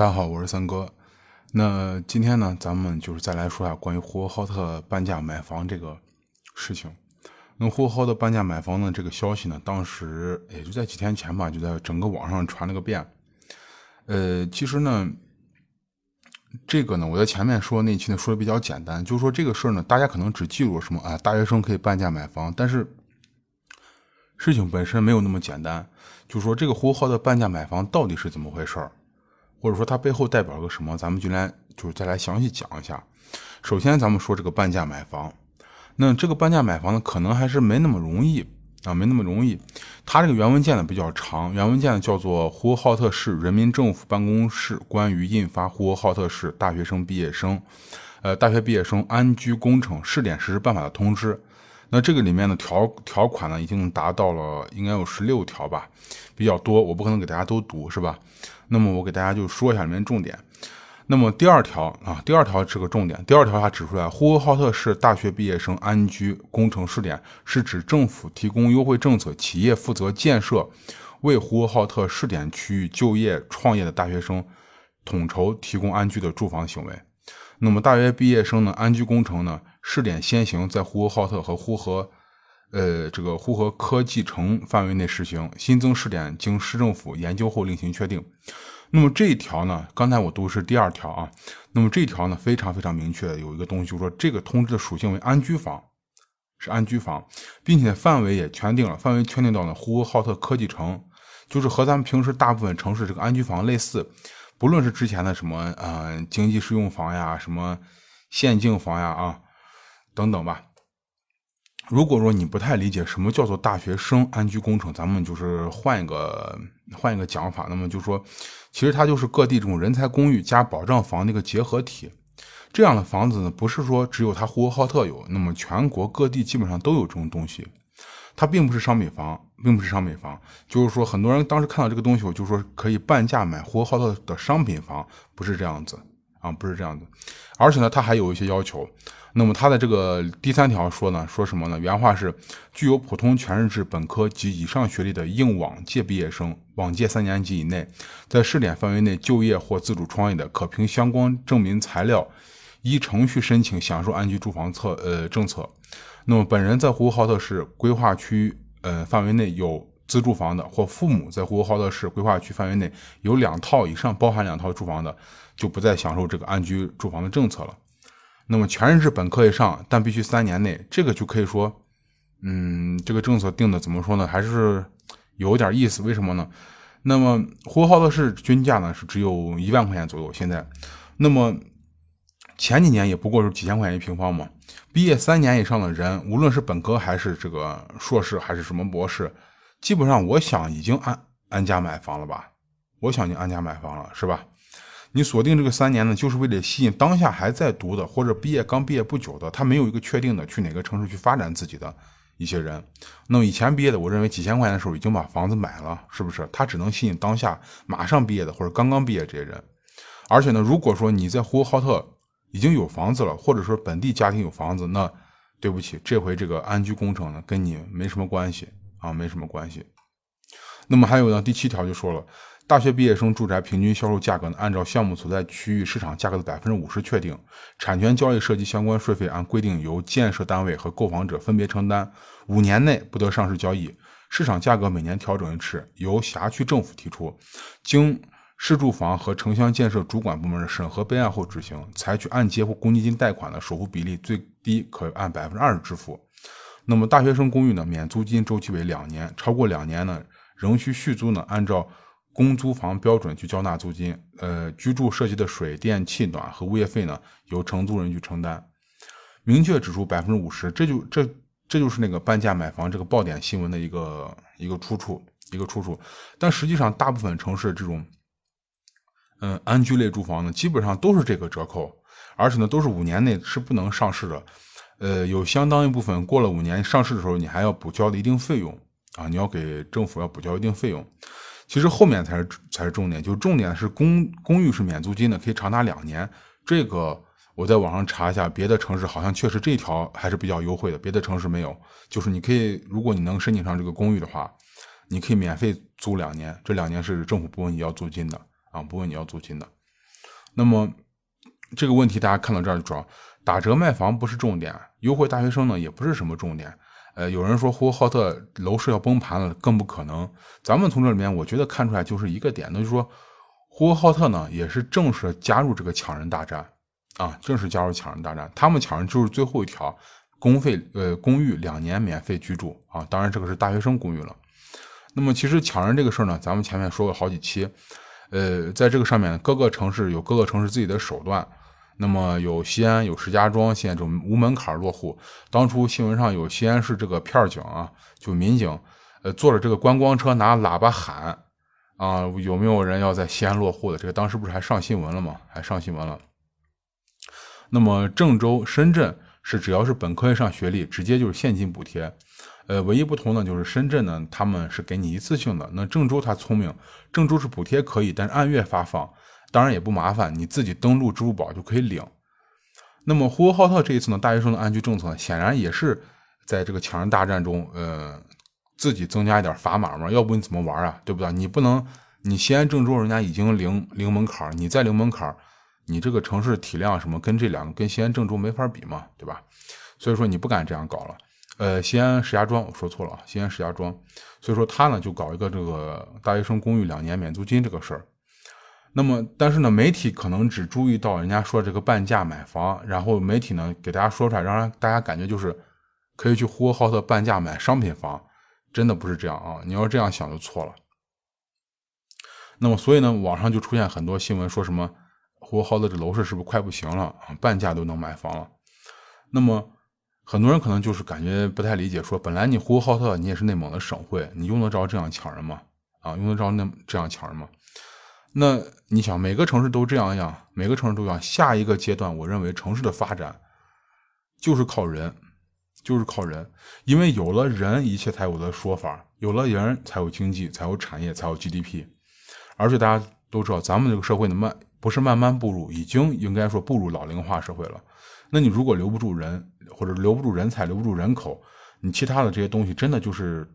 大家好，我是三哥。那今天呢，咱们就是再来说下关于呼和浩特半价买房这个事情。那呼和浩特半价买房的这个消息呢，当时也就在几天前吧，就在整个网上传了个遍。呃，其实呢，这个呢，我在前面说那期呢说的比较简单，就是说这个事儿呢，大家可能只记住什么啊，大学生可以半价买房，但是事情本身没有那么简单。就是说这个呼和浩特半价买房到底是怎么回事儿？或者说它背后代表了个什么？咱们就来就是再来详细讲一下。首先，咱们说这个半价买房，那这个半价买房呢，可能还是没那么容易啊，没那么容易。它这个原文件呢比较长，原文件呢叫做《呼和浩特市人民政府办公室关于印发呼和浩特市大学生毕业生，呃，大学毕业生安居工程试点实施办法的通知》。那这个里面的条条款呢，已经达到了应该有十六条吧，比较多，我不可能给大家都读，是吧？那么我给大家就说一下里面重点。那么第二条啊，第二条是个重点。第二条它指出来，呼和浩特市大学毕业生安居工程试点是指政府提供优惠政策，企业负责建设为呼和浩特试点区域就业创业的大学生统筹提供安居的住房行为。那么大学毕业生呢，安居工程呢？试点先行在呼和浩特和呼和，呃，这个呼和科技城范围内实行。新增试点经市政府研究后另行确定。那么这一条呢，刚才我读是第二条啊。那么这一条呢，非常非常明确，有一个东西就是说，这个通知的属性为安居房，是安居房，并且范围也圈定了，范围圈定到了呼和浩特科技城，就是和咱们平时大部分城市这个安居房类似，不论是之前的什么呃经济适用房呀，什么县境房呀啊。等等吧。如果说你不太理解什么叫做大学生安居工程，咱们就是换一个换一个讲法。那么就说，其实它就是各地这种人才公寓加保障房的一个结合体。这样的房子呢，不是说只有它呼和浩特有，那么全国各地基本上都有这种东西。它并不是商品房，并不是商品房。就是说，很多人当时看到这个东西，我就说可以半价买呼和浩特的商品房，不是这样子啊，不是这样的。而且呢，他还有一些要求。那么他的这个第三条说呢，说什么呢？原话是：具有普通全日制本科及以上学历的应往届毕业生，往届三年级以内，在试点范围内就业或自主创业的，可凭相关证明材料，依程序申请享受安居住房策呃政策。那么本人在呼和浩特市规划区呃范围内有自住房的，或父母在呼和浩特市规划区范围内有两套以上包含两套住房的，就不再享受这个安居住房的政策了。那么全日制本科以上，但必须三年内，这个就可以说，嗯，这个政策定的怎么说呢？还是有点意思。为什么呢？那么呼和浩特市均价呢是只有一万块钱左右，现在，那么前几年也不过是几千块钱一平方嘛。毕业三年以上的人，无论是本科还是这个硕士还是什么博士，基本上我想已经安安家买房了吧？我想已经安家买房了，是吧？你锁定这个三年呢，就是为了吸引当下还在读的或者毕业刚毕业不久的，他没有一个确定的去哪个城市去发展自己的一些人。那么以前毕业的，我认为几千块钱的时候已经把房子买了，是不是？他只能吸引当下马上毕业的或者刚刚毕业这些人。而且呢，如果说你在呼和浩特已经有房子了，或者说本地家庭有房子，那对不起，这回这个安居工程呢跟你没什么关系啊，没什么关系。那么还有呢，第七条就说了。大学毕业生住宅平均销售价格呢，按照项目所在区域市场价格的百分之五十确定，产权交易涉及相关税费按规定由建设单位和购房者分别承担，五年内不得上市交易，市场价格每年调整一次，由辖区政府提出，经市住房和城乡建设主管部门的审核备案后执行，采取按揭或公积金贷款的首付比例最低可按百分之二十支付。那么大学生公寓呢，免租金周期为两年，超过两年呢，仍需续租呢，按照。公租房标准去交纳租金，呃，居住涉及的水电气暖和物业费呢，由承租人去承担。明确指出百分之五十，这就这这就是那个半价买房这个爆点新闻的一个一个出处，一个出处。但实际上，大部分城市这种，嗯，安居类住房呢，基本上都是这个折扣，而且呢，都是五年内是不能上市的。呃，有相当一部分过了五年上市的时候，你还要补交的一定费用啊，你要给政府要补交一定费用。其实后面才是才是重点，就重点是公公寓是免租金的，可以长达两年。这个我在网上查一下，别的城市好像确实这条还是比较优惠的，别的城市没有。就是你可以，如果你能申请上这个公寓的话，你可以免费租两年，这两年是政府不问你要租金的啊，不问你要租金的。那么这个问题大家看到这儿就知道，打折卖房不是重点，优惠大学生呢也不是什么重点。呃，有人说呼和浩特楼市要崩盘了，更不可能。咱们从这里面，我觉得看出来就是一个点，那就是说呼和浩特呢也是正式加入这个抢人大战啊，正式加入抢人大战。他们抢人就是最后一条，公费呃公寓两年免费居住啊，当然这个是大学生公寓了。那么其实抢人这个事儿呢，咱们前面说过好几期，呃，在这个上面各个城市有各个城市自己的手段。那么有西安有石家庄，现在这种无门槛落户。当初新闻上有西安市这个片警啊，就民警，呃，坐着这个观光车拿喇叭喊啊，有没有人要在西安落户的？这个当时不是还上新闻了吗？还上新闻了。那么郑州、深圳是只要是本科以上学历，直接就是现金补贴。呃，唯一不同的就是深圳呢，他们是给你一次性的。那郑州他聪明，郑州是补贴可以，但是按月发放。当然也不麻烦，你自己登录支付宝就可以领。那么呼和浩特这一次呢，大学生的安居政策显然也是在这个抢人大战中，呃，自己增加一点砝码嘛，要不你怎么玩啊？对不对？你不能，你西安、郑州人家已经零零门槛，你再零门槛，你这个城市体量什么跟这两个跟西安、郑州没法比嘛，对吧？所以说你不敢这样搞了。呃，西安、石家庄，我说错了，西安、石家庄。所以说他呢就搞一个这个大学生公寓两年免租金这个事儿。那么，但是呢，媒体可能只注意到人家说这个半价买房，然后媒体呢给大家说出来，让大家感觉就是可以去呼和浩特半价买商品房，真的不是这样啊！你要这样想就错了。那么，所以呢，网上就出现很多新闻，说什么呼和浩特这楼市是不是快不行了啊？半价都能买房了。那么，很多人可能就是感觉不太理解，说本来你呼和浩特你也是内蒙的省会，你用得着这样抢人吗？啊，用得着那这样抢人吗？那你想，每个城市都这样样，每个城市都一样。下一个阶段，我认为城市的发展就是靠人，就是靠人，因为有了人，一切才有的说法。有了人，才有经济，才有产业，才有 GDP。而且大家都知道，咱们这个社会呢，慢不是慢慢步入，已经应该说步入老龄化社会了。那你如果留不住人，或者留不住人才，留不住人口，你其他的这些东西，真的就是。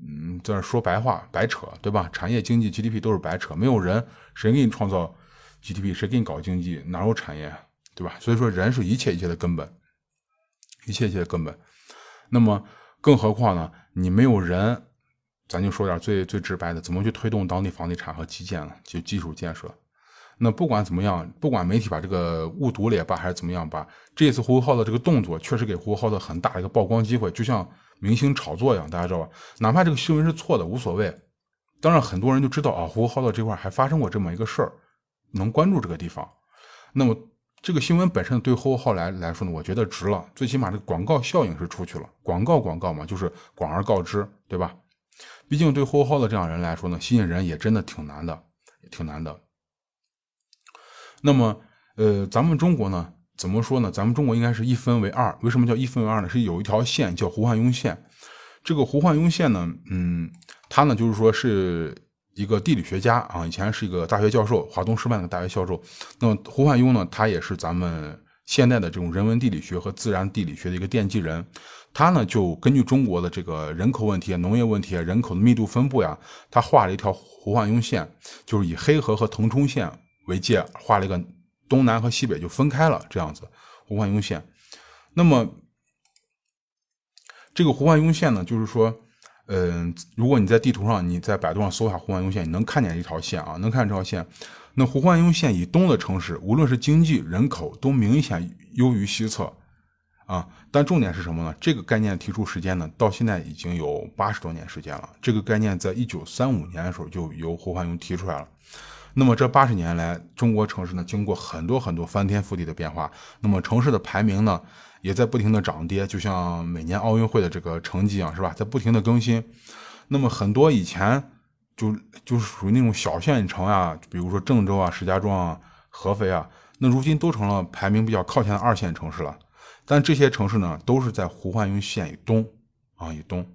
嗯，在这说白话，白扯，对吧？产业经济 GDP 都是白扯，没有人，谁给你创造 GDP？谁给你搞经济？哪有产业？对吧？所以说，人是一切一切的根本，一切一切的根本。那么，更何况呢？你没有人，咱就说点最最直白的，怎么去推动当地房地产和基建呢？就基础建设。那不管怎么样，不管媒体把这个误读了也罢，还是怎么样吧，这次呼和浩的这个动作，确实给呼和浩的很大的一个曝光机会，就像。明星炒作一样，大家知道吧？哪怕这个新闻是错的，无所谓。当然，很多人就知道啊，呼和浩特这块还发生过这么一个事儿，能关注这个地方。那么，这个新闻本身对呼和浩来来说呢，我觉得值了。最起码这个广告效应是出去了，广告广告嘛，就是广而告之，对吧？毕竟对呼和浩特这样人来说呢，吸引人也真的挺难的，挺难的。那么，呃，咱们中国呢？怎么说呢？咱们中国应该是一分为二。为什么叫一分为二呢？是有一条线叫胡汉庸线。这个胡汉庸线呢，嗯，他呢就是说是一个地理学家啊，以前是一个大学教授，华东师范的大学教授。那么胡汉庸呢，他也是咱们现代的这种人文地理学和自然地理学的一个奠基人。他呢就根据中国的这个人口问题、农业问题、人口的密度分布呀，他画了一条胡汉庸线，就是以黑河和腾冲线为界，画了一个。东南和西北就分开了，这样子，胡焕庸线。那么，这个胡焕庸线呢，就是说，嗯，如果你在地图上，你在百度上搜一下胡焕庸线，你能看见一条线啊，能看见这条线。那胡焕庸线以东的城市，无论是经济、人口，都明显优于西侧啊。但重点是什么呢？这个概念提出时间呢，到现在已经有八十多年时间了。这个概念在一九三五年的时候就由胡焕庸提出来了。那么这八十年来，中国城市呢经过很多很多翻天覆地的变化。那么城市的排名呢也在不停的涨跌，就像每年奥运会的这个成绩啊，是吧？在不停的更新。那么很多以前就就是属于那种小县城啊，比如说郑州啊、石家庄啊、合肥啊，那如今都成了排名比较靠前的二线城市了。但这些城市呢，都是在胡焕庸线以东啊，以东。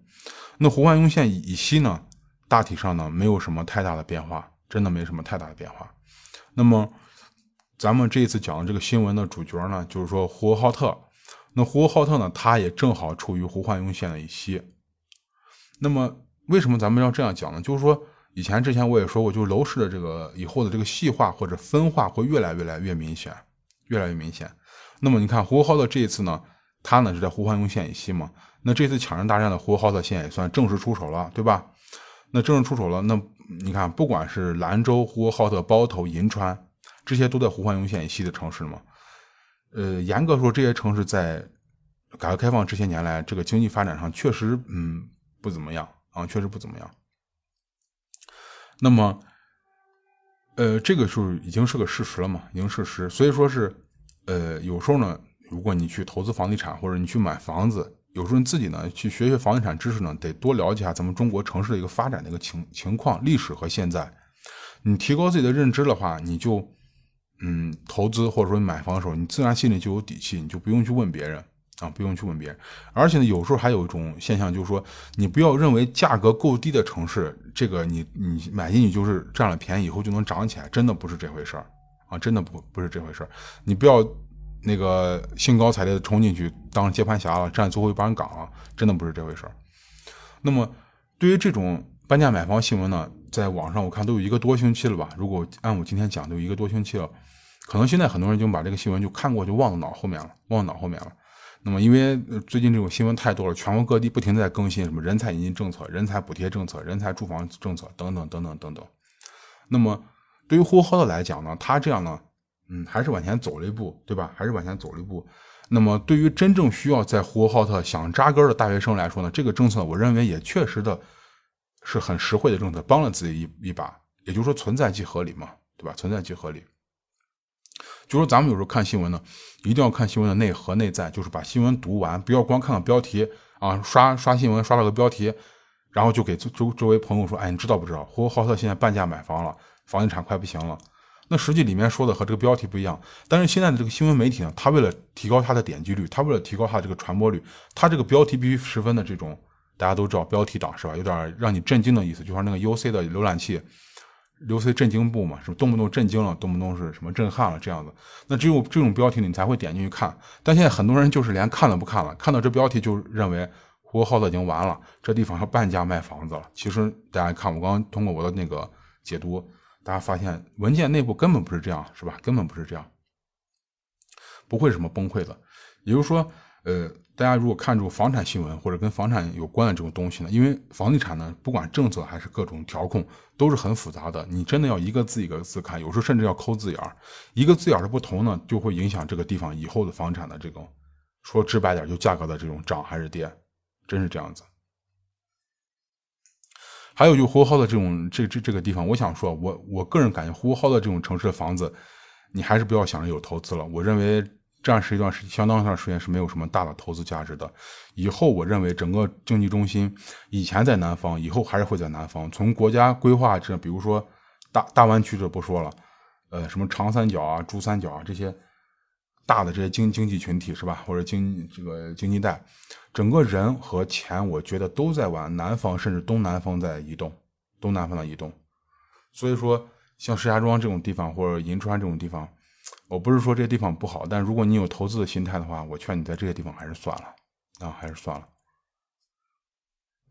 那胡焕庸线以西呢，大体上呢没有什么太大的变化。真的没什么太大的变化。那么，咱们这一次讲的这个新闻的主角呢，就是说呼和浩特。那呼和浩特呢，它也正好处于胡汉庸线的以西。那么，为什么咱们要这样讲呢？就是说，以前之前我也说过，就是楼市的这个以后的这个细化或者分化会越来越来越明显，越来越明显。那么你看，呼和浩特这一次呢，它呢是在呼和浩特县以西嘛，那这次抢人大战的呼和浩特县也算正式出手了，对吧？那正式出手了，那你看，不管是兰州、呼和浩特、包头、银川，这些都在呼和浩特县以西的城市嘛。呃，严格说，这些城市在改革开放这些年来，这个经济发展上确实，嗯，不怎么样啊，确实不怎么样。那么，呃，这个是已经是个事实了嘛，已经事实。所以说是，呃，有时候呢，如果你去投资房地产或者你去买房子，有时候你自己呢去学学房地产知识呢，得多了解一下咱们中国城市的一个发展的一个情情况、历史和现在。你提高自己的认知的话，你就，嗯，投资或者说你买房的时候，你自然心里就有底气，你就不用去问别人。啊，不用去问别人，而且呢，有时候还有一种现象，就是说，你不要认为价格够低的城市，这个你你买进去就是占了便宜，以后就能涨起来，真的不是这回事儿啊，真的不不是这回事儿。你不要那个兴高采烈的冲进去当接盘侠了，占最后一班岗了，真的不是这回事。那么，对于这种半价买房新闻呢，在网上我看都有一个多星期了吧？如果按我今天讲，都有一个多星期了，可能现在很多人就把这个新闻就看过，就忘到脑后面了，忘到脑后面了。那么，因为最近这种新闻太多了，全国各地不停在更新什么人才引进政策、人才补贴政策、人才住房政策等等等等等等。那么，对于呼和浩特来讲呢，他这样呢，嗯，还是往前走了一步，对吧？还是往前走了一步。那么，对于真正需要在呼和浩特想扎根的大学生来说呢，这个政策我认为也确实的是很实惠的政策，帮了自己一一把。也就是说，存在即合理嘛，对吧？存在即合理。就说咱们有时候看新闻呢，一定要看新闻的内核内在，就是把新闻读完，不要光看看标题啊，刷刷新闻刷了个标题，然后就给周周围朋友说，哎，你知道不知道？呼和浩特现在半价买房了，房地产快不行了。那实际里面说的和这个标题不一样。但是现在的这个新闻媒体呢，它为了提高它的点击率，它为了提高它的这个传播率，它这个标题必须十分的这种，大家都知道标题党是吧？有点让你震惊的意思，就像那个 UC 的浏览器。，UC 震惊部嘛，是动不动震惊了，动不动是什么震撼了这样子。那只有这种标题你才会点进去看。但现在很多人就是连看都不看了，看到这标题就认为呼和浩特已经完了，这地方要半价卖房子了。其实大家看，我刚刚通过我的那个解读，大家发现文件内部根本不是这样，是吧？根本不是这样，不会什么崩溃的。也就是说，呃。大家如果看住房产新闻或者跟房产有关的这种东西呢，因为房地产呢，不管政策还是各种调控，都是很复杂的。你真的要一个字一个字看，有时候甚至要抠字眼儿。一个字眼儿的不同呢，就会影响这个地方以后的房产的这种，说直白点，就价格的这种涨还是跌，真是这样子。还有就呼和浩特这种这这这个地方，我想说，我我个人感觉呼和浩特这种城市的房子，你还是不要想着有投资了。我认为。这样是一段时相当一段时间是没有什么大的投资价值的。以后我认为整个经济中心以前在南方，以后还是会在南方。从国家规划这，比如说大大湾区这不说了，呃，什么长三角啊、珠三角啊这些大的这些经经济群体是吧？或者经这个经济带，整个人和钱，我觉得都在往南方甚至东南方在移动，东南方的移动。所以说，像石家庄这种地方或者银川这种地方。我不是说这些地方不好，但如果你有投资的心态的话，我劝你在这些地方还是算了啊，还是算了。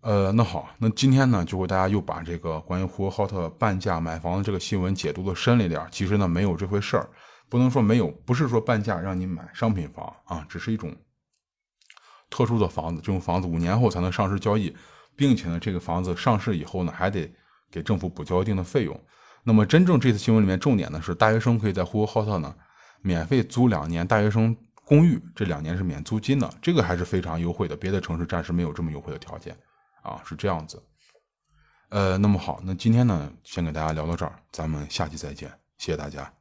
呃，那好，那今天呢，就为大家又把这个关于呼和浩特半价买房的这个新闻解读的深了一点。其实呢，没有这回事儿，不能说没有，不是说半价让你买商品房啊，只是一种特殊的房子，这种房子五年后才能上市交易，并且呢，这个房子上市以后呢，还得给政府补交一定的费用。那么，真正这次新闻里面重点呢是，大学生可以在呼和浩特呢免费租两年大学生公寓，这两年是免租金的，这个还是非常优惠的，别的城市暂时没有这么优惠的条件啊，是这样子。呃，那么好，那今天呢，先给大家聊到这儿，咱们下期再见，谢谢大家。